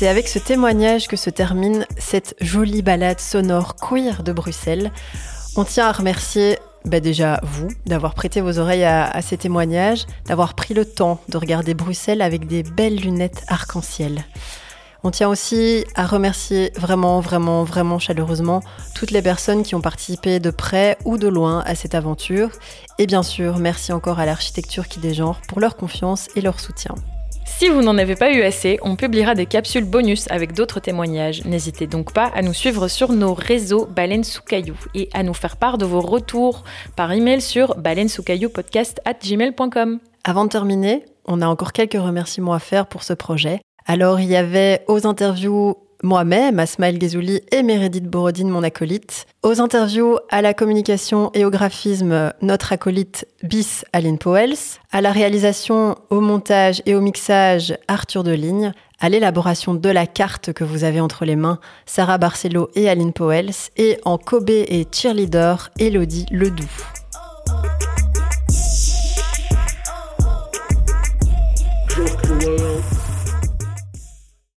C'est avec ce témoignage que se termine cette jolie balade sonore queer de Bruxelles. On tient à remercier bah déjà vous d'avoir prêté vos oreilles à, ces témoignages, d'avoir pris le temps de regarder Bruxelles avec des belles lunettes arc-en-ciel. On tient aussi à remercier vraiment, vraiment, vraiment chaleureusement toutes les personnes qui ont participé de près ou de loin à cette aventure. Et bien sûr, merci encore à l'architecture qui dégenre pour leur confiance et leur soutien. Si vous n'en avez pas eu assez, on publiera des capsules bonus avec d'autres témoignages. N'hésitez donc pas à nous suivre sur nos réseaux Baleine sous caillou et à nous faire part de vos retours par email sur gmail.com. Avant de terminer, on a encore quelques remerciements à faire pour ce projet. Alors, il y avait aux interviews moi-même, Asmaël Gezouli et Meredith Borodine, mon acolyte. Aux interviews, à la communication et au graphisme, notre acolyte bis Aline Powells. À la réalisation, au montage et au mixage, Arthur Deligne. À l'élaboration de la carte que vous avez entre les mains, Sarah Barcelo et Aline Powells. Et en Kobe et cheerleader, Elodie Ledoux.